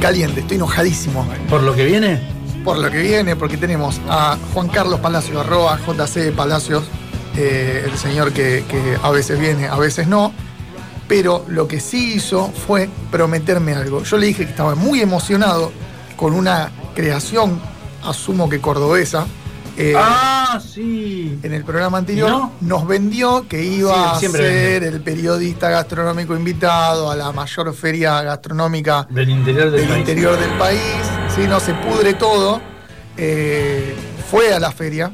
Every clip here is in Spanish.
caliente, estoy enojadísimo. ¿Por lo que viene? Por lo que viene, porque tenemos a Juan Carlos Palacios, arroba JC Palacios, eh, el señor que, que a veces viene, a veces no. Pero lo que sí hizo fue prometerme algo. Yo le dije que estaba muy emocionado con una creación, asumo que cordobesa, eh, ah, sí. En el programa anterior ¿No? nos vendió que iba Sí, a ser el periodista gastronómico invitado a la mayor feria gastronómica Del interior del, del país. interior del país. Si no se pudre todo. Eh, fue a la feria.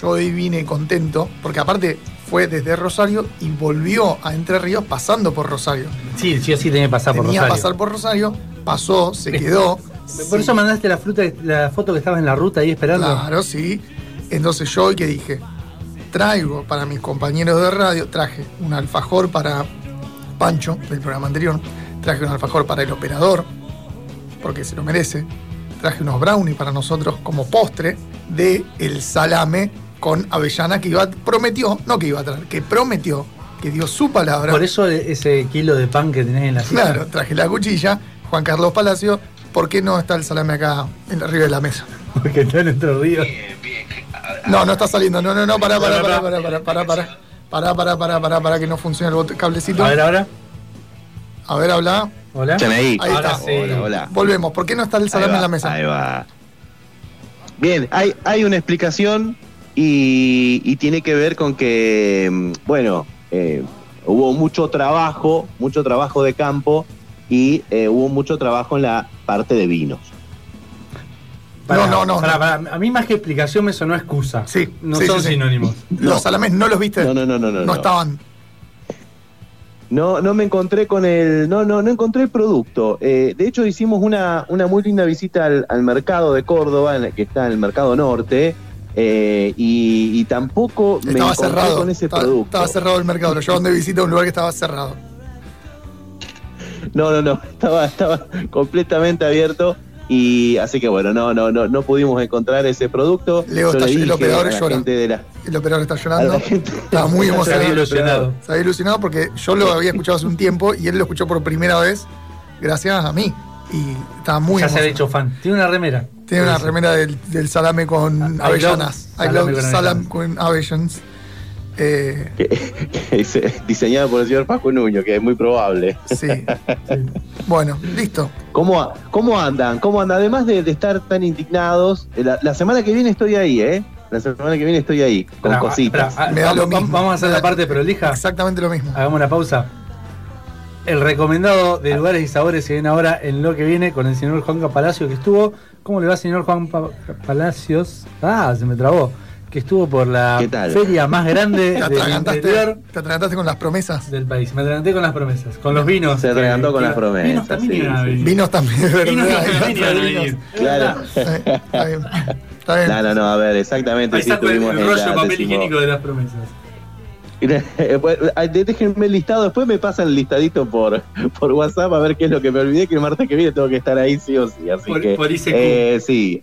Yo hoy vine contento, porque aparte fue desde Rosario y volvió a Entre Ríos pasando por Rosario. Sí, sí sí tenía que pasar por Tenía que Rosario. pasar por Rosario, pasó, se quedó. Por eso mandaste la, fruta, la foto que estabas en la ruta ahí esperando. Claro, sí. Entonces yo hoy que dije, traigo para mis compañeros de radio, traje un alfajor para Pancho del programa anterior, traje un alfajor para el operador, porque se lo merece, traje unos brownies para nosotros como postre de el salame con avellana que iba, prometió, no que iba a traer, que prometió, que dio su palabra. Por eso ese kilo de pan que tenés en la silla. Claro, traje la cuchilla, Juan Carlos Palacio, ¿por qué no está el salame acá en arriba de la mesa? Porque está en Entre Ríos. No, no está saliendo. No, no, no, pará, pará, pará, pará, pará, pará, pará. Pará, pará, pará, pará, pará, que no funciona el cablecito. A ver ahora. A ver, habla. Hola. Ahí. Está. sí. Hola, hola. Volvemos. ¿Por qué no está el salame en la mesa? Ahí va. Bien, hay, hay una explicación y, y tiene que ver con que, mm, bueno, eh, hubo mucho trabajo, mucho trabajo de campo y eh, hubo mucho trabajo en la parte de vinos. No, no, no, pará. A mí más que explicación me sonó excusa. Sí, No sí, son sí, sí. sinónimos. Los salames no los viste. No, no, no, no, no. No no. estaban. No, no me encontré con el, no, no, no encontré el producto. Eh, de hecho, hicimos una, una muy linda visita al, al mercado de Córdoba, en el que está en el mercado norte, eh, y, y tampoco me encontré cerrado. con ese estaba, producto. estaba cerrado el mercado. Lo llevaban de visita a un lugar que estaba cerrado. No, no, no, estaba, estaba completamente abierto. Y así que bueno, no, no, no, no pudimos encontrar ese producto. Leo Yo está- le el operador llora. la- El operador está llorando. la gente- Estaba muy Se había emocionado. ilusionado. Se había ilusionado porque yo lo había escuchado hace un tiempo y él lo escuchó por primera vez gracias a mí. Y estaba muy ya se ha hecho fan. Tiene una remera. Tiene una remera del, del salame con I love avellanas. I salame love con salam avellanas. con avellanas. Eh, que- que dice- diseñado por el señor Paco Nuño, que es muy probable. sí. Bueno, listo. ¿Cómo, cómo andan? ¿Cómo andan? Además de, de estar tan indignados, eh, la, la semana que viene estoy ahí, ¿eh? La semana que viene estoy ahí, con Pará, cositas. Me da vamos, lo mismo. vamos a hacer la parte prolija. Exactamente lo mismo. Hagamos una pausa. El recomendado de lugares y sabores se viene ahora en lo que viene con el señor Juan Palacio que estuvo. ¿Cómo le va, señor Juan Pa- Palacios? Ah, se me trabó. Que estuvo por la feria más grande Te del atragantaste, interior te atragantaste con las promesas. del país. Me adelanté con las promesas, con los vinos. Se que- con que- las promesas, Vinos también sí, iban a sí. venir. Vinos también, verdad. Claro. Eh, Está bien. Está bien. No, no, no, a ver, exactamente. Ahí sí, sacó el, estuvimos el en rollo de papel higiénico de las promesas. Eh, pues, Déjenme el listado, después me pasan el listadito por, por WhatsApp a ver qué es lo que me olvidé, que el martes que viene tengo que estar ahí sí o sí. Así Por- que, por ICQ. eh, sí,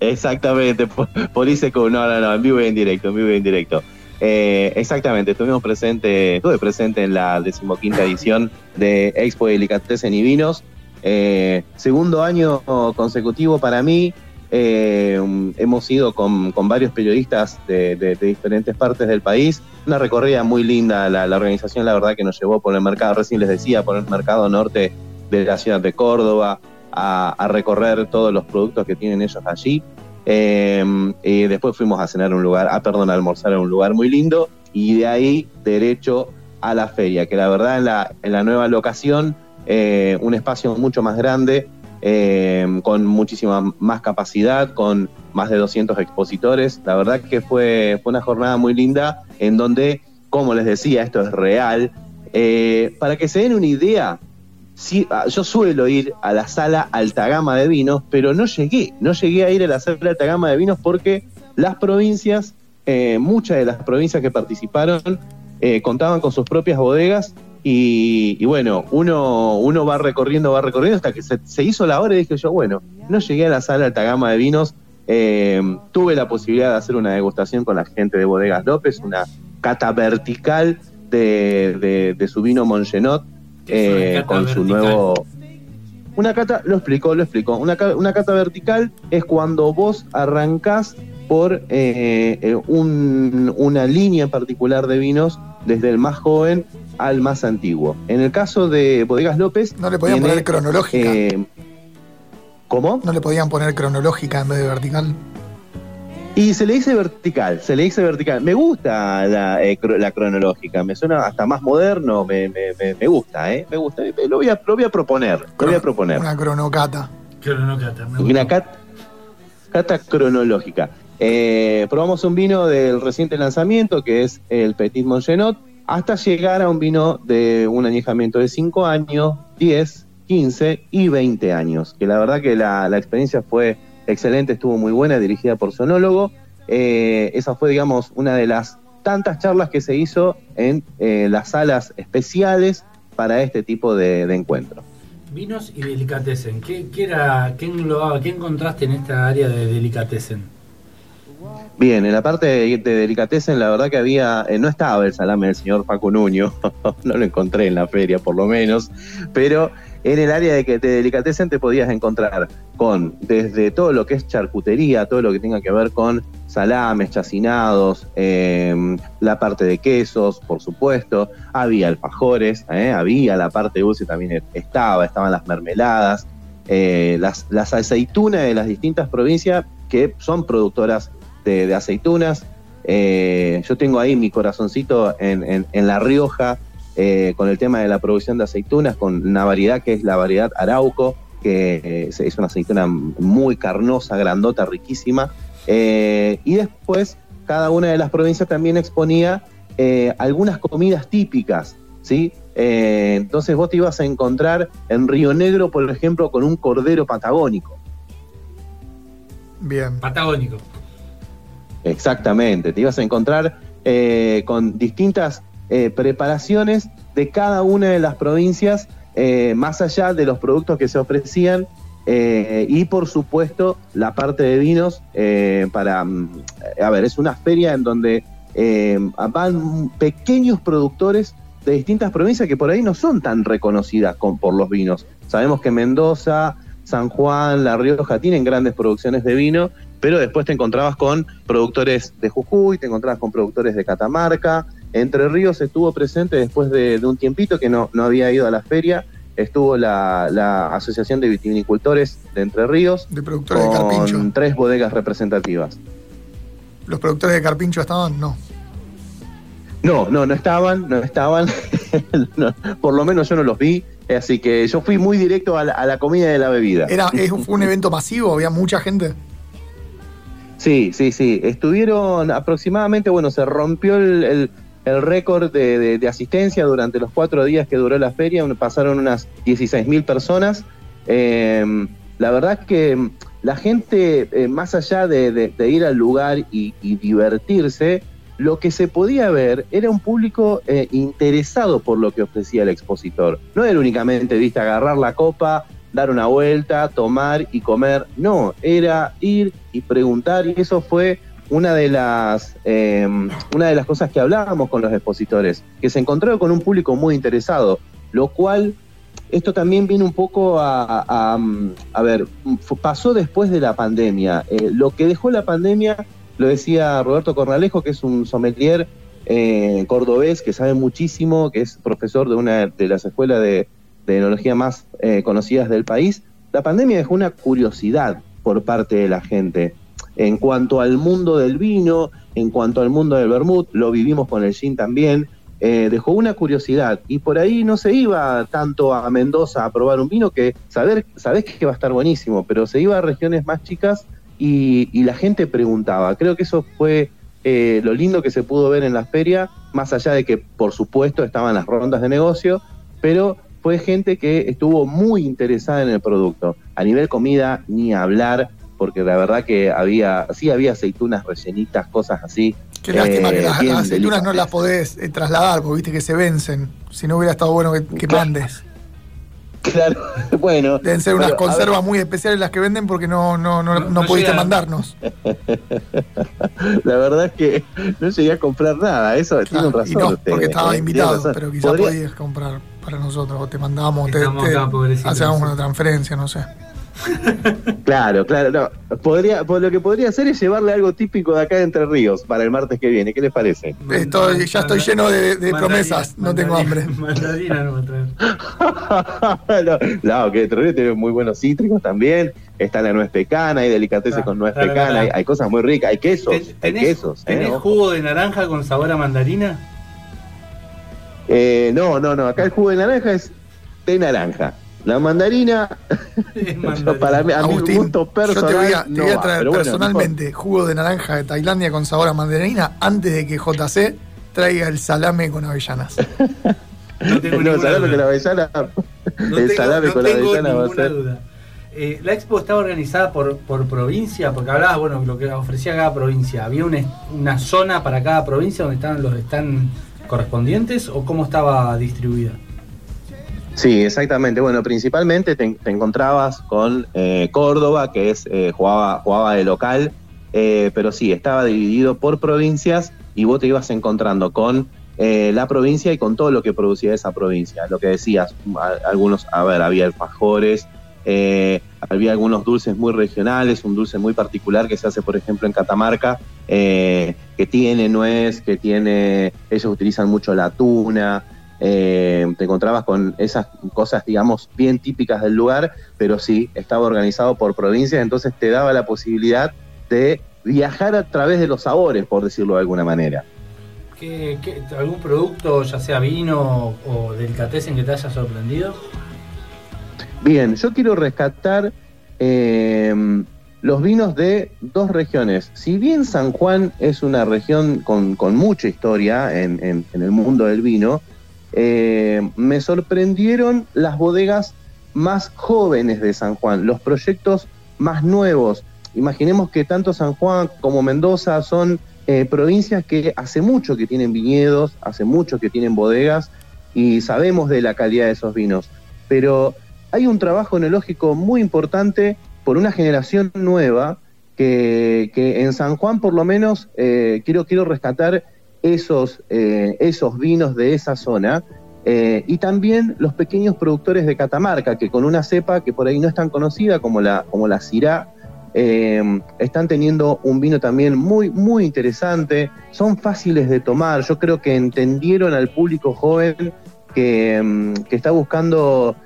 exactamente, por, por no, no, no, en vivo y en directo, en vivo y en directo. Eh, exactamente, estuvimos presentes, estuve presente en la decimoquinta edición de Expo de Delicatessen y Vinos. Eh, segundo año consecutivo para mí. Eh, hemos ido con, con varios periodistas de diferentes partes del país. Una recorrida muy linda, la, la organización la verdad que nos llevó por el mercado, recién les decía, por el mercado norte de la ciudad de Córdoba, a, recorrer todos los productos que tienen ellos allí. Eh, y después fuimos a cenar a un lugar, a perdón, a almorzar a un lugar muy lindo y de ahí derecho a la feria, que la verdad en la, en la nueva locación, eh, un espacio mucho más grande, eh, con muchísima más capacidad, con más de 200 expositores. La verdad que fue, fue una jornada muy linda en donde, como les decía, esto es real. Eh, para que se den una idea, sí, ah, yo suelo ir a la sala alta gama de vinos, pero no llegué, no llegué a ir a la sala alta gama de vinos porque las provincias, eh, muchas de las provincias que participaron, eh, contaban con sus propias bodegas y, bueno, uno, uno va recorriendo, va recorriendo hasta que se, hizo la hora y dije yo, bueno, no llegué a la sala alta gama de vinos, eh, tuve la posibilidad de hacer una degustación con la gente de Bodegas López, una cata vertical de, de- su vino Mongenot, ¿Qué es una eh, con su vertical? nuevo... Una cata, lo explico, lo explico. Una, una cata vertical es cuando vos arrancás por eh, eh, una línea en particular de vinos, desde el más joven al más antiguo. En el caso de Bodegas López. No le podían poner cronológica. Eh, ¿Cómo? No le podían poner cronológica en vez de vertical. Y se le dice vertical, se le dice vertical. Me gusta la, cronológica, me suena hasta más moderno, me, gusta, ¿eh? Me gusta. Lo voy a, lo voy a proponer, lo voy a proponer. Una cronocata. Cronocata, Una cata cronológica. Eh, probamos un vino del reciente lanzamiento, que es el Petit Mongenot, hasta llegar a un vino de un añejamiento de 5 años, 10, 15 y 20 años. Que la verdad que la, experiencia fue excelente, estuvo muy buena, dirigida por sonólogo. Eh, esa fue, digamos, una de las tantas charlas que se hizo en eh, las salas especiales para este tipo de, encuentro. Vinos y delicatessen. ¿Qué, qué, era, ¿Qué englobaba, qué encontraste en esta área de delicatessen? Bien, en la parte de, de delicatessen, la verdad que había, eh, no estaba el salame del señor Paco Nuño, no lo encontré en la feria por lo menos, pero en el área de, que, de delicatessen te podías encontrar con desde todo lo que es charcutería, todo lo que tenga que ver con salames, chacinados, em, la parte de quesos, por supuesto, había alfajores, eh, había la parte dulce también estaba, estaban las mermeladas, eh, las, las aceitunas de las distintas provincias que son productoras de, aceitunas. Eh, yo tengo ahí mi corazoncito en, La Rioja eh, con el tema de la producción de aceitunas, con una variedad que es la variedad Arauco, que es una aceituna muy carnosa, grandota, riquísima. y después, cada una de las provincias también exponía algunas comidas típicas, ¿sí? entonces vos te ibas a encontrar en Río Negro, por ejemplo, con un cordero patagónico. Bien. Patagónico. Exactamente, te ibas a encontrar eh, con distintas eh, preparaciones de cada una de las provincias, eh, más allá de los productos que se ofrecían, y por supuesto la parte de vinos para, mm, a ver, es una feria en donde van pequeños productores de distintas provincias que por ahí no son tan reconocidas por los vinos. Sabemos que Mendoza, San Juan, La Rioja tienen grandes producciones de vino, pero después te encontrabas con productores de Jujuy, te encontrabas con productores de Catamarca. Entre Ríos estuvo presente después de, un tiempito que no, no había ido a la feria, estuvo la, Asociación de Vitivinicultores de Entre Ríos. De productores de Carpincho. Con tres bodegas representativas. ¿Los productores de Carpincho estaban? No. No, no, no estaban, no estaban. por lo menos yo no los vi. Así que yo fui muy directo a la, comida y a la bebida. Era, ¿Fue un evento masivo? ¿Había mucha gente? Sí, sí, sí. Estuvieron aproximadamente, bueno, se rompió el, récord de, asistencia durante los cuatro días que duró la feria. Pasaron unas 16.000 personas. Em, la verdad que la gente, eh, más allá de, ir al lugar y divertirse, lo que se podía ver era un público eh, interesado por lo que ofrecía el expositor. No era únicamente, viste, agarrar la copa, dar una vuelta, tomar y comer. No, era ir y preguntar y eso fue una de las em, una de las cosas que hablábamos con los expositores, que se encontró con un público muy interesado, lo cual esto también viene un poco a, a, ver, pasó después de la pandemia. Eh, lo que dejó la pandemia lo decía Roberto Cornalejo, que es un sommelier eh, cordobés que sabe muchísimo, que es profesor de una de las escuelas de, enología más eh, conocidas del país. La pandemia dejó una curiosidad por parte de la gente en cuanto al mundo del vino, en cuanto al mundo del vermut, lo vivimos con el gin también, eh, dejó una curiosidad y por ahí no se iba tanto a Mendoza a probar un vino que saber, sabés que va a estar buenísimo, pero se iba a regiones más chicas y, la gente preguntaba. Creo que eso fue eh, lo lindo que se pudo ver en la feria, más allá de que por supuesto estaban las rondas de negocio, pero fue gente que estuvo muy interesada en el producto. A nivel comida, ni hablar, porque la verdad que había, sí había aceitunas rellenitas, cosas así. Qué lástima que las, aceitunas no las podés eh, trasladar, porque viste que se vencen. Si no hubiera estado bueno que, que mandes. Claro, bueno. Deben ser unas conservas muy especiales las que venden porque no, no, no, no, pudiste mandarnos. La verdad es que no llegué a comprar nada, eso tiene un razón. No, porque estaba invitado, pero quizás podías comprar para nosotros, o te mandábamos, te, hacíamos una transferencia, no sé. Claro, claro, no. Podría, lo que podría hacer es llevarle algo típico de acá de Entre Ríos para el martes que viene. ¿Qué les parece? Estoy, ya estoy lleno de, promesas, no tengo hambre. Mandarina no no, no, que Entre Ríos tiene muy buenos cítricos también. Está la nuez pecana, hay delicatessen con nuez pecana, hay, cosas muy ricas, hay quesos. hay quesos ¿Tenés ¿eh? jugo de naranja con sabor a mandarina? Eh, no, no, no. Acá el jugo de naranja es de naranja. La mandarina, para mí, a Agustín, gusto personal, yo te voy a, te voy a traer personalmente jugo de naranja de Tailandia con sabor a mandarina antes de que JC traiga el salame con avellanas. no tengo no, salame con la avellana. el salame con avellana va a ser. Duda. Eh, la expo estaba organizada por, por provincia, porque hablabas, bueno, lo que ofrecía cada provincia. ¿Había una, una zona para cada provincia donde estaban los están correspondientes o cómo estaba distribuida? Sí, exactamente. Bueno, principalmente te, encontrabas con eh, Córdoba, que es eh, jugaba, jugaba de local, eh, pero sí, estaba dividido por provincias y vos te ibas encontrando con la provincia y con todo lo que producía esa provincia. Lo que decías, algunos, a ver, había alfajores, había algunos dulces muy regionales, un dulce muy particular que se hace, por ejemplo, en Catamarca, que tiene nuez, que tiene, ellos utilizan mucho la tuna. Eh, te encontrabas con esas cosas, digamos, bien típicas del lugar, pero sí, estaba organizado por provincias, entonces te daba la posibilidad de viajar a través de los sabores, por decirlo de alguna manera. ¿Qué, algún producto, ya sea vino o delicatessen, que te haya sorprendido? Bien, yo quiero rescatar eh, los vinos de dos regiones. Si bien San Juan es una región con, mucha historia en el mundo del vino, eh, me sorprendieron las bodegas más jóvenes de San Juan, los proyectos más nuevos. Imaginemos que tanto San Juan como Mendoza son eh, provincias que hace mucho que tienen viñedos, hace mucho que tienen bodegas y sabemos de la calidad de esos vinos. Pero hay un trabajo enológico muy importante por una generación nueva que, en San Juan por lo menos eh, quiero, quiero rescatar esos, eh, esos vinos de esa zona. Eh, y también los pequeños productores de Catamarca, que con una cepa que por ahí no es tan conocida como la, como la eh, están teniendo un vino también muy, muy interesante. Son fáciles de tomar. Yo creo que entendieron al público joven que, mm, que está buscando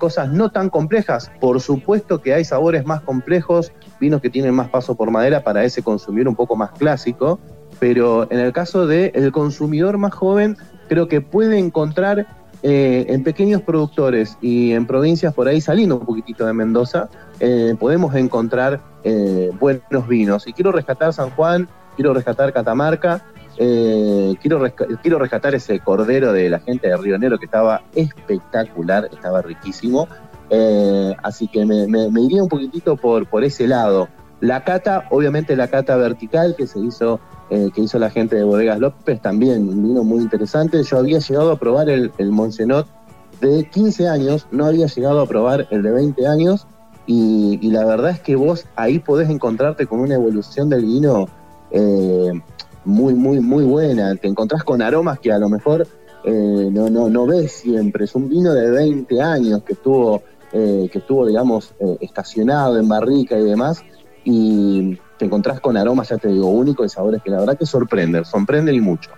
cosas no tan complejas. Por supuesto que hay sabores más complejos, vinos que tienen más paso por madera para ese consumir un poco más clásico pero en el caso del consumidor más joven, creo que puede encontrar eh, en pequeños productores y en provincias por ahí saliendo un poquitito de Mendoza, eh, podemos encontrar eh, buenos vinos. Y quiero rescatar San Juan, quiero rescatar Catamarca, quiero, quiero rescatar ese cordero de la gente de Río Negro que estaba espectacular, estaba riquísimo. así que me, me, iría un poquitito por, por ese lado. La cata, obviamente la cata vertical que se hizo eh, que hizo la gente de Bodegas López, también un vino muy interesante. Yo había llegado a probar el, el Monsenot de 15 años, no había llegado a probar el de 20 años, y, la verdad es que vos ahí podés encontrarte con una evolución del vino eh, muy, muy, muy buena. Te encontrás con aromas que a lo mejor eh, no, no, no ves siempre. Es un vino de 20 años que estuvo, que estuvo digamos, estacionado en barrica y demás, y te encontrás con aromas, ya te digo, únicos y sabores que la verdad que sorprenden, sorprenden y mucho.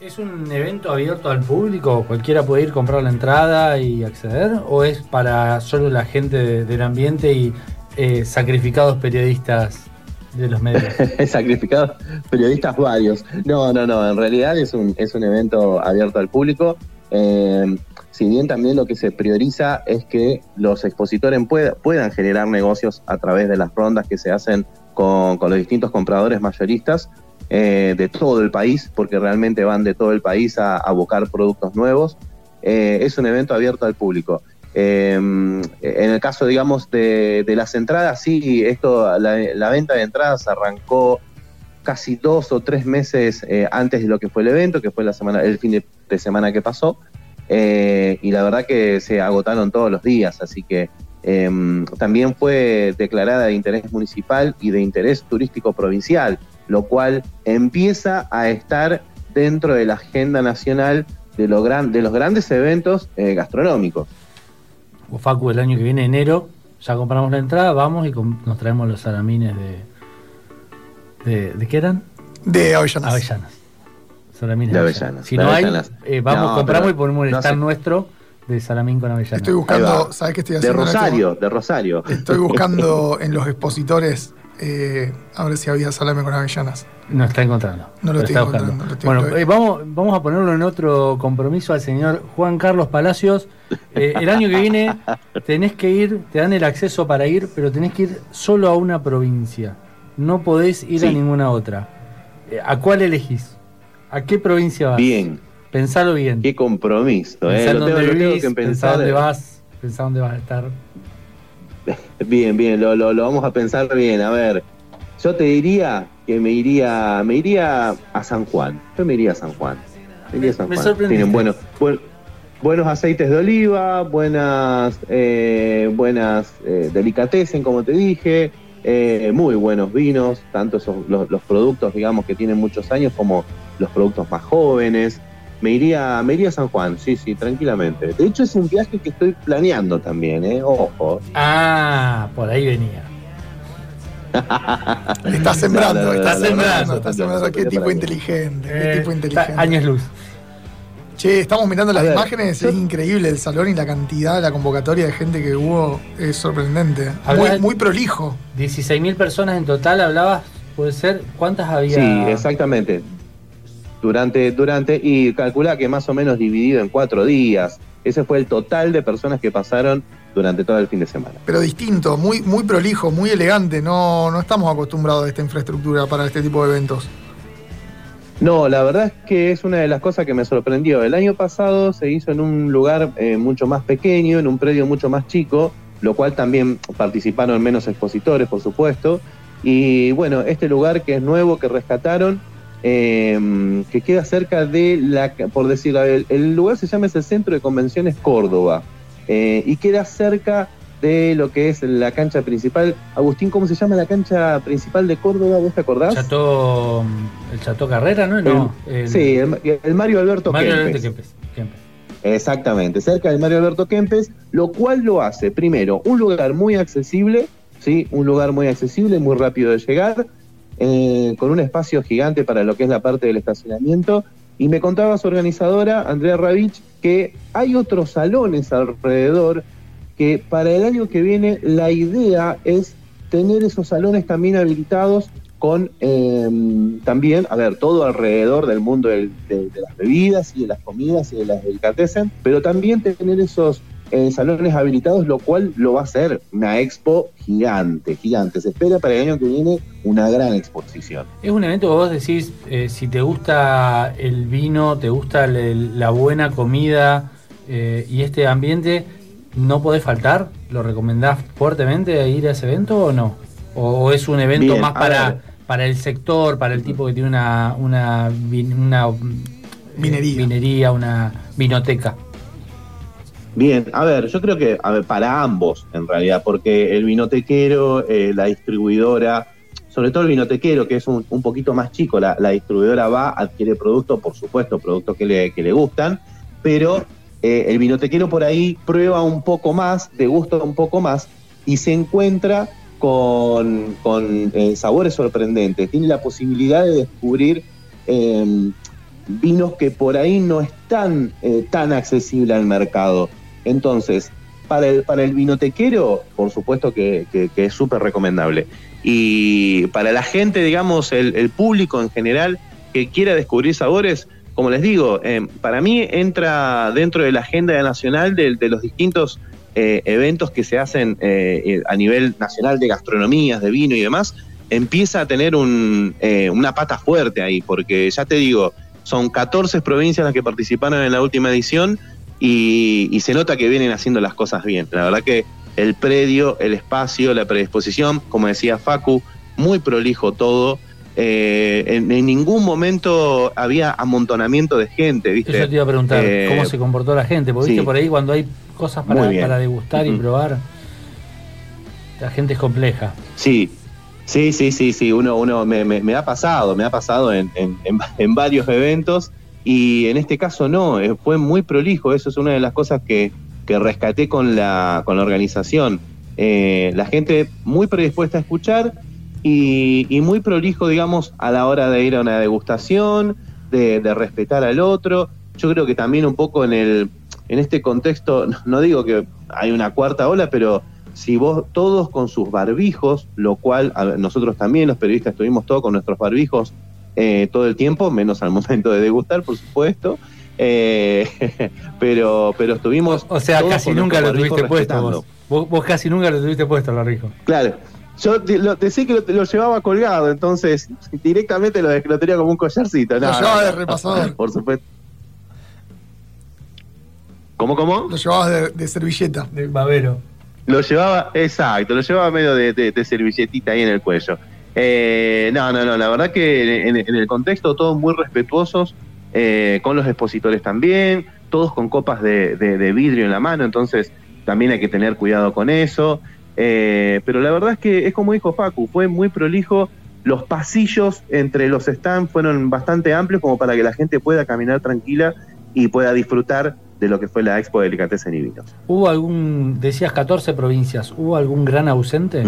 ¿Es un evento abierto al público? ¿Cualquiera puede ir, comprar la entrada y acceder? ¿O es para solo la gente del ambiente y eh, sacrificados periodistas de los medios? sacrificados periodistas varios. No, no, no, en realidad es un, es un evento abierto al público. Eh, si bien también lo que se prioriza es que los expositores puedan generar negocios a través de las rondas que se hacen con, los distintos compradores mayoristas eh, de todo el país, porque realmente van de todo el país a, buscar productos nuevos. Eh, es un evento abierto al público. Eh, en el caso, digamos, de, las entradas, sí, esto, la, venta de entradas arrancó casi dos o tres meses antes de lo que fue el evento, que fue la semana, el fin de, semana que pasó. eh, y la verdad que se agotaron todos los días, así que em, también fue declarada de interés municipal y de interés turístico provincial, lo cual empieza a estar dentro de la agenda nacional de, de los grandes eventos eh, gastronómicos. O Facu, el año que viene, enero, ya compramos la entrada, vamos y nos traemos los salamines de, de... ¿De qué eran? De avellanas. Avellanas. Salamines de avellanas. Si no hay, eh, vamos, compramos y ponemos el stand nuestro de salamín con avellanas. Estoy buscando, ¿sabes qué estoy haciendo? De Rosario, de Rosario. Estoy buscando en los expositores eh, a ver si había salame con avellanas. No está encontrando. No lo, estoy encontrando. bueno, eh, vamos, vamos a ponerlo en otro compromiso al señor Juan Carlos Palacios. el año que viene tenés que ir, te dan el acceso para ir, pero tenés que ir solo a una provincia. No podés ir a ninguna otra. ¿A cuál elegís? ¿A qué provincia vas? Bien. Pensalo bien. Qué compromiso, ¿eh? Lo tengo, que pensar. dónde vas, pensá dónde vas a estar. Bien, bien, lo, lo, vamos a pensar bien. A ver, yo te diría que me iría, me iría a San Juan. Yo me iría a San Juan. Me iría a San Juan. Tienen buenos, buenos aceites de oliva, buenas, eh, buenas eh, delicatessen, como te dije, eh, muy buenos vinos, tanto esos, los, los productos, digamos, que tienen muchos años como los productos más jóvenes. Me iría, me iría a San Juan, sí, sí, tranquilamente. De hecho, es un viaje que estoy planeando también, ¿eh? Ojo. Ah, por ahí venía. está sembrando, está sembrando, está sembrando. Qué tipo inteligente, qué eh, tipo inteligente. Años luz. Che, estamos mirando las imágenes, es increíble el salón y la cantidad, la convocatoria de gente que hubo es sorprendente. Muy, muy prolijo. 16.000 personas en total, hablabas, puede ser, ¿cuántas había? Sí, exactamente durante, durante, y calcula que más o menos dividido en cuatro días. Ese fue el total de personas que pasaron durante todo el fin de semana. Pero distinto, muy, muy prolijo, muy elegante. No, no estamos acostumbrados a esta infraestructura para este tipo de eventos. No, la verdad es que es una de las cosas que me sorprendió. El año pasado se hizo en un lugar eh, mucho más pequeño, en un predio mucho más chico, lo cual también participaron menos expositores, por supuesto. Y bueno, este lugar que es nuevo, que rescataron, Em, que queda cerca de la, por decirlo, el, lugar se llama es el Centro de Convenciones Córdoba, eh, y queda cerca de lo que es la cancha principal. Agustín, ¿cómo se llama la cancha principal de Córdoba? ¿Vos te acordás? Chato, el Chato Carrera, ¿no? no sí, el, Mario Alberto Mario Alberto Kempes. Exactamente, cerca del Mario Alberto Kempes, lo cual lo hace, primero, un lugar muy accesible, ¿sí? Un lugar muy accesible, muy rápido de llegar, eh, con un espacio gigante para lo que es la parte del estacionamiento. Y me contaba su organizadora, Andrea Ravich, que hay otros salones alrededor que para el año que viene la idea es tener esos salones también habilitados con em, también, a ver, todo alrededor del mundo de, las bebidas y de las comidas y de las delicatessen, pero también tener esos en salones habilitados, lo cual lo va a ser una expo gigante, gigante. Se espera para el año que viene una gran exposición. Es un evento que vos decís, eh, si te gusta el vino, te gusta la buena comida eh, y este ambiente, ¿no podés faltar? ¿Lo recomendás fuertemente ir a ese evento o no? ¿O, es un evento más para, para el sector, para el tipo que tiene una, una, una vinería. vinería, una vinoteca? Bien, a ver, yo creo que para ambos en realidad, porque el vinotequero, eh, la distribuidora, sobre todo el vinotequero, que es un, poquito más chico, la, distribuidora va, adquiere productos, por supuesto, productos que le, que le gustan, pero eh, el vinotequero por ahí prueba un poco más, degusta un poco más y se encuentra con, con eh, sabores sorprendentes, tiene la posibilidad de descubrir vinos que por ahí no están tan accesibles al mercado. Entonces, para el, para el vinotequero, por supuesto que, es súper recomendable. Y para la gente, digamos, el, público en general que quiera descubrir sabores, como les digo, eh, para mí entra dentro de la agenda nacional de, los distintos eh, eventos que se hacen eh, a nivel nacional de gastronomías, de vino y demás, empieza a tener una pata fuerte ahí, porque ya te digo, son 14 provincias las que participaron en la última edición y, se nota que vienen haciendo las cosas bien. La verdad que el predio, el espacio, la predisposición, como decía Facu, muy prolijo todo. eh, en, ningún momento había amontonamiento de gente, ¿viste? Eso te iba a preguntar, eh, ¿cómo se comportó la gente? Porque viste por ahí cuando hay cosas para, para degustar y probar, la gente es compleja. Sí, sí, sí, sí, sí, uno, uno me, ha pasado, me ha pasado en, en, varios eventos y en este caso no, eh, fue muy prolijo, eso es una de las cosas que, que rescaté con la, con la organización. la gente muy predispuesta a escuchar y, muy prolijo, digamos, a la hora de ir a una degustación, de, respetar al otro. Yo creo que también un poco en, el, en este contexto, no digo que hay una cuarta ola, pero si vos todos con sus barbijos, lo cual nosotros también, los periodistas, estuvimos todos con nuestros barbijos eh, todo el tiempo, menos al momento de degustar, por supuesto. Eh, pero, pero estuvimos. O, sea, casi nunca lo tuviste puesto vos. vos. casi nunca lo tuviste puesto el barbijo. Claro, yo lo, decía que lo, llevaba colgado, entonces directamente lo, lo tenía como un collarcito. lo llevaba de repasador. Por supuesto. ¿Cómo, cómo? Lo llevabas de, servilleta. De babero. Lo llevaba, exacto, lo llevaba medio de, servilletita ahí en el cuello. Eh, no, no, no, la verdad que en, el contexto todos muy respetuosos, eh, con los expositores también, todos con copas de, vidrio en la mano, entonces también hay que tener cuidado con eso. Eh, pero la verdad es que es como dijo Facu, fue muy prolijo. Los pasillos entre los stands fueron bastante amplios como para que la gente pueda caminar tranquila y pueda disfrutar de lo que fue la Expo de Delicatessen y Vinos. ¿Hubo algún, decías 14 provincias, ¿hubo algún gran ausente?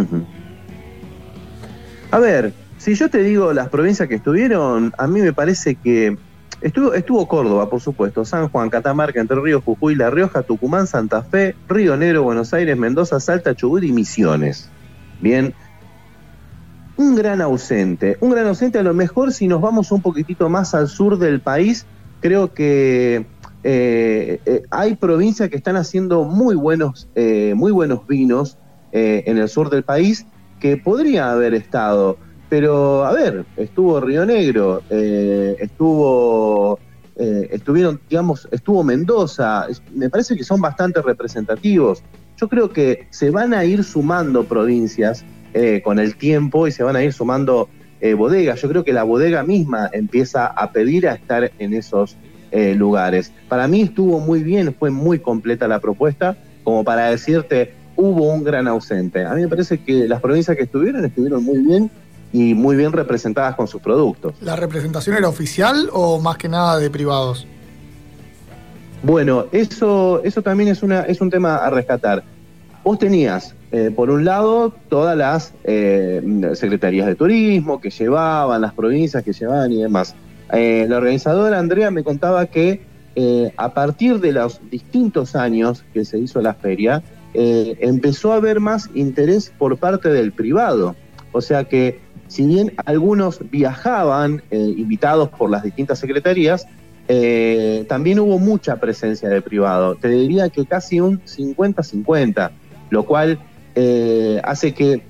A ver, si yo te digo las provincias que estuvieron, a mí me parece que Estuvo, estuvo Córdoba, por supuesto, San Juan, Catamarca, Entre Ríos, Jujuy, La Rioja, Tucumán, Santa Fe, Río Negro, Buenos Aires, Mendoza, Salta, Chubut y Misiones. Bien, un gran ausente, un gran ausente a lo mejor si nos vamos un poquitito más al sur del país, creo que eh, eh, hay provincias que están haciendo muy buenos, eh, muy buenos vinos en el sur del país que podría haber estado pero, a ver, estuvo Río Negro, eh, estuvo, eh, estuvieron, digamos, estuvo Mendoza, me parece que son bastante representativos. Yo creo que se van a ir sumando provincias eh, con el tiempo y se van a ir sumando bodegas. Yo creo que la bodega misma empieza a pedir a estar en esos lugares. Para mí estuvo muy bien, fue muy completa la propuesta, como para decirte, hubo un gran ausente. A mí me parece que las provincias que estuvieron estuvieron muy bien y muy bien representadas con sus productos. ¿La representación era oficial o más que nada de privados? Bueno, eso, eso también es, una, es un tema a rescatar. Vos tenías, eh, por un lado, todas las eh, secretarías de turismo que llevaban, las provincias que llevaban y demás. Eh, la organizadora Andrea me contaba que a partir de los distintos años que se hizo la feria, empezó a haber más interés por parte del privado. O sea que si bien algunos viajaban eh, invitados por las distintas secretarías, eh, también hubo mucha presencia de privado. Te diría que casi un 50-50, lo cual eh, hace que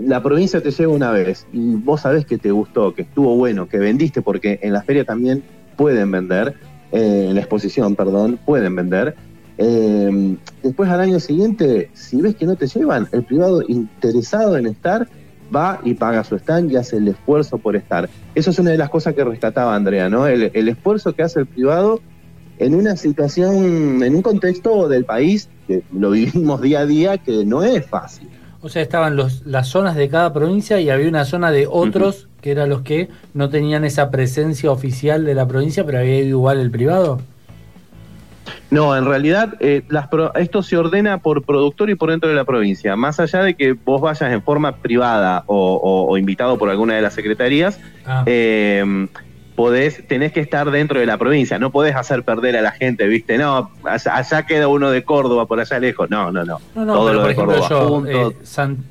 la provincia te lleve una vez y vos sabés que te gustó, que estuvo bueno, que vendiste, porque en la feria también pueden vender, en la exposición, perdón, pueden vender. Después al año siguiente, si ves que no te llevan, el privado interesado en estar, va y paga su stand y hace el esfuerzo por estar. Eso es una de las cosas que rescataba Andrea, ¿no? El, esfuerzo que hace el privado en una situación, en un contexto del país que lo vivimos día a día que no es fácil. O sea, estaban los, las zonas de cada provincia y había una zona de otros que eran los que no tenían esa presencia oficial de la provincia, pero había igual el privado. No, en realidad eh, esto se ordena por productor y por dentro de la provincia. Más allá de que vos vayas en forma privada o, invitado por alguna de las secretarías, ah. em, podés, tenés que estar dentro de la provincia. No podés hacer perder a la gente, ¿viste? No, allá, queda uno de Córdoba, por allá lejos. No, no, no. no, Todo lo de Córdoba eh,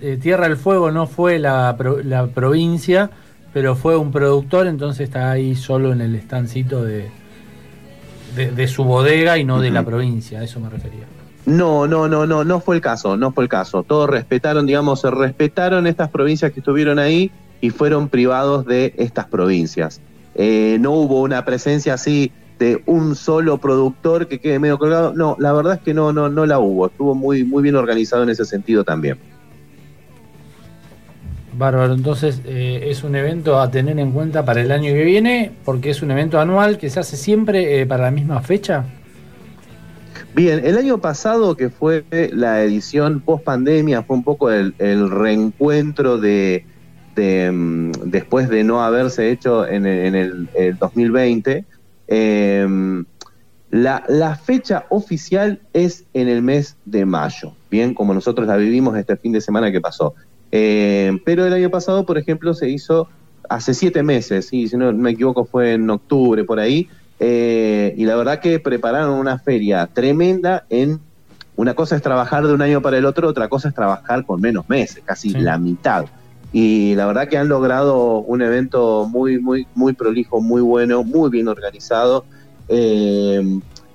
eh, Tierra del Fuego no fue la, la provincia, pero fue un productor, entonces está ahí solo en el estancito de de, su bodega y no de la provincia, a eso me refería. No, no, no, no, no fue el caso, no fue el caso. Todos respetaron, digamos, se respetaron estas provincias que estuvieron ahí y fueron privados de estas provincias. Eh, no hubo una presencia así de un solo productor que quede medio colgado. No, la verdad es que no, no, no la hubo. Estuvo muy, muy bien organizado en ese sentido también. Bárbaro, entonces eh, es un evento a tener en cuenta para el año que viene, porque es un evento anual que se hace siempre eh, para la misma fecha. Bien, el año pasado, que fue la edición post pandemia, fue un poco el, reencuentro de, mm, después de no haberse hecho en el, 2020. Em, la, fecha oficial es en el mes de mayo, bien, como nosotros la vivimos este fin de semana que pasó. Em, pero el año pasado, por ejemplo, se hizo hace siete meses, y si no me equivoco fue en octubre por ahí, eh, y la verdad que prepararon una feria tremenda en... Una cosa es trabajar de un año para el otro, otra cosa es trabajar con menos meses, casi la mitad. Y la verdad que han logrado un evento muy, muy, muy prolijo, muy bueno, muy bien organizado, eh,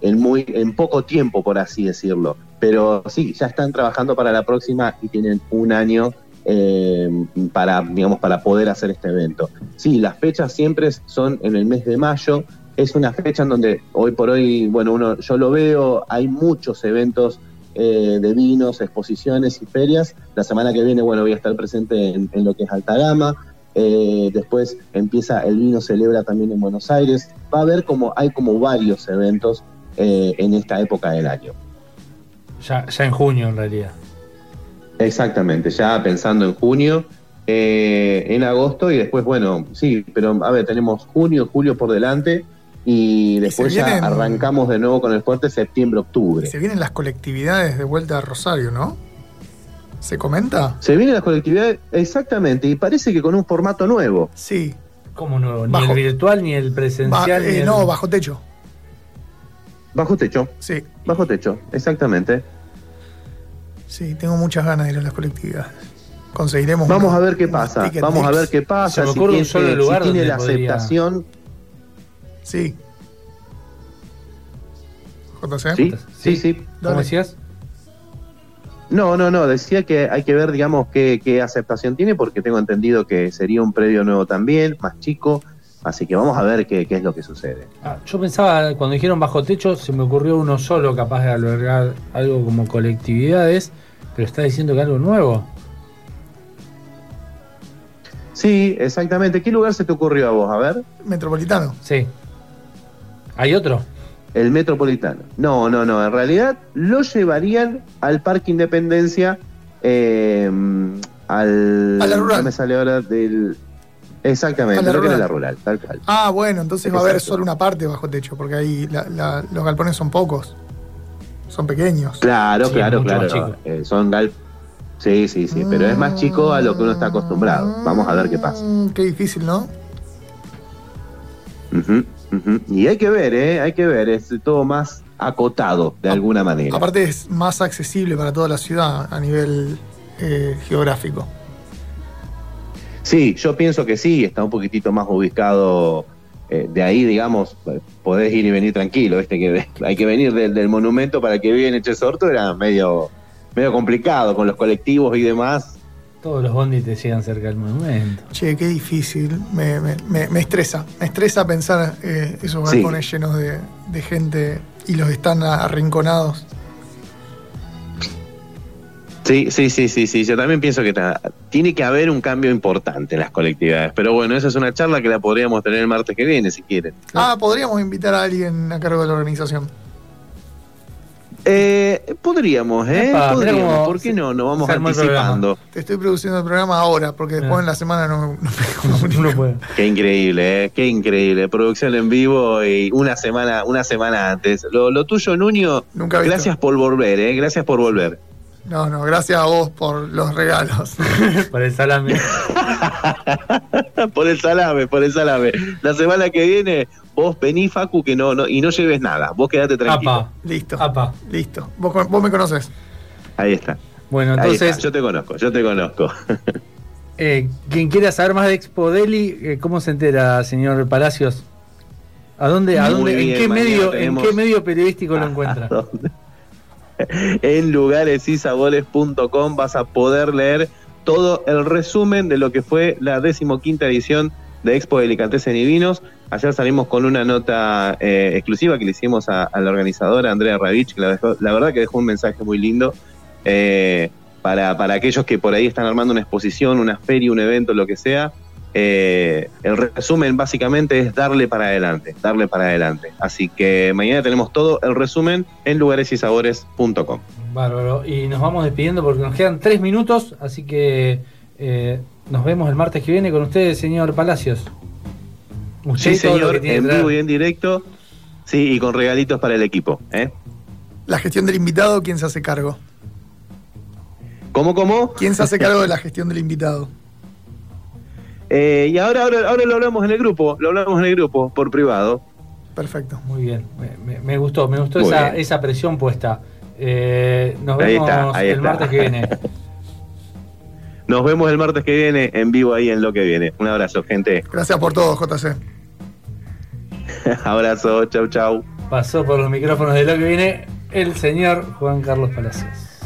en, muy, en poco tiempo, por así decirlo. Pero sí, ya están trabajando para la próxima y tienen un año eh, para, digamos, para poder hacer este evento. Sí, las fechas siempre son en el mes de mayo, es una fecha en donde hoy por hoy, bueno, uno, yo lo veo, hay muchos eventos eh, de vinos, exposiciones y ferias. La semana que viene, bueno, voy a estar presente en, lo que es Alta Gama. Eh, después empieza el vino celebra también en Buenos Aires. Va a haber como hay como varios eventos eh, en esta época del año. Ya, ya en junio en realidad. Exactamente, ya pensando en junio, en agosto y después, bueno, sí, pero a ver, tenemos junio, julio por delante y después ya arrancamos de nuevo con el fuerte septiembre-octubre. Se vienen las colectividades de vuelta a Rosario, ¿no? ¿Se comenta? Se vienen las colectividades, exactamente, y parece que con un formato nuevo. Sí. ¿Cómo nuevo? Ni el virtual, ni el presencial. Eh, no, bajo techo. Bajo techo. Sí. Bajo techo, exactamente. Sí, tengo muchas ganas de ir a las colectividades. Conseguiremos. Vamos a ver qué pasa. Vamos a ver qué pasa. Si tiene, lugar si tiene la aceptación. Sí. JC. Sí, sí, sí. ¿Cómo decías? No, no, no, decía que hay que ver, digamos, qué, aceptación tiene, porque tengo entendido que sería un predio nuevo también, más chico, así que vamos a ver qué, es lo que sucede. Ah, yo pensaba, cuando dijeron bajo techo, se me ocurrió uno solo capaz de albergar algo como colectividades, pero está diciendo que algo nuevo. Sí, exactamente. ¿Qué lugar se te ocurrió a vos? A ver. Metropolitano. Sí. ¿Hay otro? El Metropolitano. No, no, no. En realidad lo llevarían al Parque Independencia, eh, al. A la rural. No me sale ahora del. Exactamente, lo que era la rural, tal cual. Ah, bueno, entonces va a haber solo una parte bajo techo, porque ahí los galpones son pocos. Son pequeños. Claro, claro, claro. Eh, son gal Sí, sí, sí, pero es más chico a lo que uno está acostumbrado. Vamos a ver qué pasa. Mm, qué difícil, ¿no? Y hay que ver, ¿eh? Hay que ver, es todo más acotado de alguna manera. Aparte es más accesible para toda la ciudad a nivel eh, geográfico. Sí, yo pienso que sí, está un poquitito más ubicado. Eh, de ahí, digamos, podés ir y venir tranquilo. Este que hay que venir del, monumento para que vive en Echesorto era medio, medio complicado con los colectivos y demás. Todos los bondis te llegan cerca del monumento. Che, qué difícil. Me, estresa. Me estresa pensar eh, esos balcones llenos de, gente y los están arrinconados. Sí, sí, sí, sí, sí. Yo también pienso que tiene que haber un cambio importante en las colectividades. Pero bueno, esa es una charla que la podríamos tener el martes que viene, si quieren. Ah, podríamos invitar a alguien a cargo de la organización. Eh, podríamos, ¿eh? podríamos. ¿Por qué no? Nos vamos anticipando. Te estoy produciendo el programa ahora, porque después en la semana no, no, puedo. Qué increíble, ¿eh? Qué increíble. Producción en vivo y una semana, una semana antes. Lo, tuyo, Nuño, Nunca gracias por volver, ¿eh? Gracias por volver. No, no, gracias a vos por los regalos. por el salame. por el salame, por el salame. La semana que viene, vos vení, Facu, que no, no y no lleves nada. Vos quedate tranquilo. Listo. Listo. Vos, me conoces. Ahí está. Bueno, entonces. Yo te conozco, yo te conozco. eh, quien quiera saber más de Expo Deli, eh, ¿cómo se entera, señor Palacios? ¿A dónde, a dónde, en qué medio, en qué medio periodístico lo encuentra? en lugaresysabores.com vas a poder leer todo el resumen de lo que fue la decimoquinta edición de Expo de Delicatessen y Vinos. Ayer salimos con una nota eh, exclusiva que le hicimos a, la organizadora Andrea Ravich, que la, verdad que dejó un mensaje muy lindo. Eh, para, para aquellos que por ahí están armando una exposición, una feria, un evento, lo que sea, eh, el resumen básicamente es darle para adelante, darle para adelante. Así que mañana tenemos todo el resumen en lugaresysabores.com. Bárbaro. Y nos vamos despidiendo porque nos quedan tres minutos, así que eh, nos vemos el martes que viene con ustedes, señor Palacios. sí, señor, en vivo y en directo. Sí, y con regalitos para el equipo. ¿eh? La gestión del invitado, ¿quién se hace cargo? ¿Cómo, cómo? ¿Quién se hace cargo de la gestión del invitado? Eh, y ahora, ahora, ahora lo hablamos en el grupo, lo hablamos en el grupo, por privado. Perfecto. Muy bien, me, gustó, me gustó esa, esa, presión puesta. Eh, nos vemos el martes que viene. Nos vemos el martes que viene en vivo ahí en lo que viene. Un abrazo, gente. Gracias por todo, JC. abrazo, chau, chau. Pasó por los micrófonos de lo que viene el señor Juan Carlos Palacios.